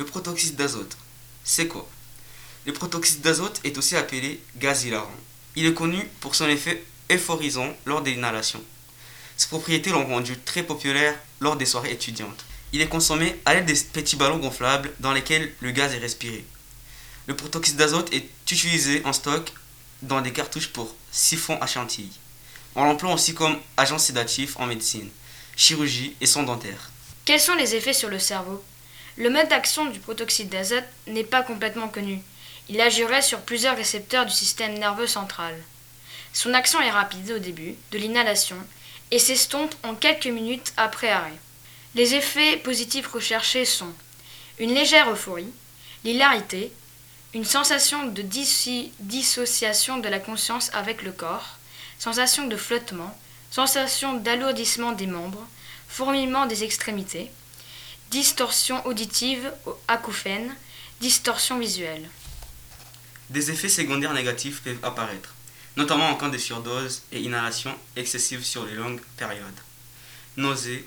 Le protoxyde d'azote, c'est quoi? Le protoxyde d'azote est aussi appelé gaz hilarant. Il est connu pour son effet euphorisant lors de l'inhalation. Ses propriétés l'ont rendu très populaire lors des soirées étudiantes. Il est consommé à l'aide des petits ballons gonflables dans lesquels le gaz est respiré. Le protoxyde d'azote est utilisé en stock dans des cartouches pour siphon à chantilly. On l'emploie aussi comme agent sédatif en médecine, chirurgie et soins dentaires. Quels sont les effets sur le cerveau? Le mode d'action du protoxyde d'azote n'est pas complètement connu. Il agirait sur plusieurs récepteurs du système nerveux central. Son action est rapide au début de l'inhalation et s'estompe en quelques minutes après arrêt. Les effets positifs recherchés sont une légère euphorie, l'hilarité, une sensation de dissociation de la conscience avec le corps, sensation de flottement, sensation d'alourdissement des membres, fourmillement des extrémités, distorsion auditive, acouphène, distorsion visuelle. Des effets secondaires négatifs peuvent apparaître, notamment en cas de surdose et inhalation excessive sur les longues périodes. Nausées,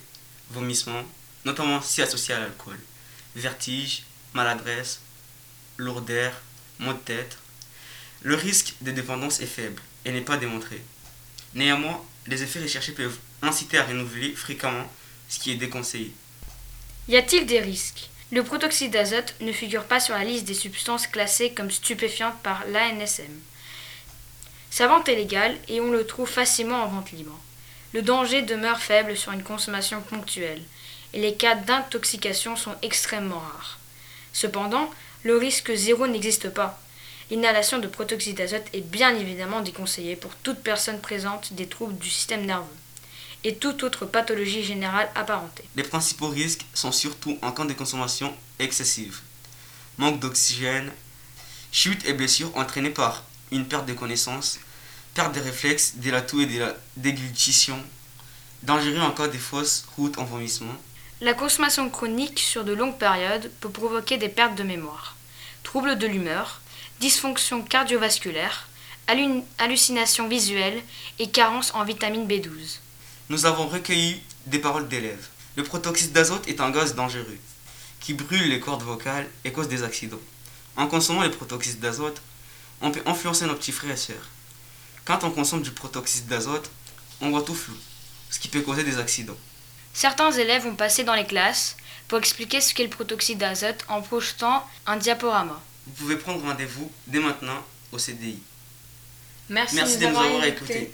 vomissements, notamment si associés à l'alcool, vertige, maladresse, lourdeur, maux de tête. Le risque de dépendance est faible et n'est pas démontré. Néanmoins, les effets recherchés peuvent inciter à renouveler fréquemment, ce qui est déconseillé. Y a-t-il des risques? Le protoxyde d'azote ne figure pas sur la liste des substances classées comme stupéfiantes par l'ANSM. Sa vente est légale et on le trouve facilement en vente libre. Le danger demeure faible sur une consommation ponctuelle et les cas d'intoxication sont extrêmement rares. Cependant, le risque zéro n'existe pas. L'inhalation de protoxyde d'azote est bien évidemment déconseillée pour toute personne présente des troubles du système nerveux et toute autre pathologie générale apparentée. Les principaux risques sont surtout en cas de consommation excessive. Manque d'oxygène, chute et blessures entraînées par une perte de connaissance, perte des réflexes, de l'atout et de la déglutition, dangereux en cas de fausse route en vomissement. La consommation chronique sur de longues périodes peut provoquer des pertes de mémoire, troubles de l'humeur, dysfonction cardiovasculaire, hallucinations visuelles et carence en vitamine B12. Nous avons recueilli des paroles d'élèves. Le protoxyde d'azote est un gaz dangereux qui brûle les cordes vocales et cause des accidents. En consommant le protoxyde d'azote, on peut influencer nos petits frères et sœurs. Quand on consomme du protoxyde d'azote, on voit tout flou, ce qui peut causer des accidents. Certains élèves ont passé dans les classes pour expliquer ce qu'est le protoxyde d'azote en projetant un diaporama. Vous pouvez prendre rendez-vous dès maintenant au CDI. Merci, Merci de nous avoir écoutés.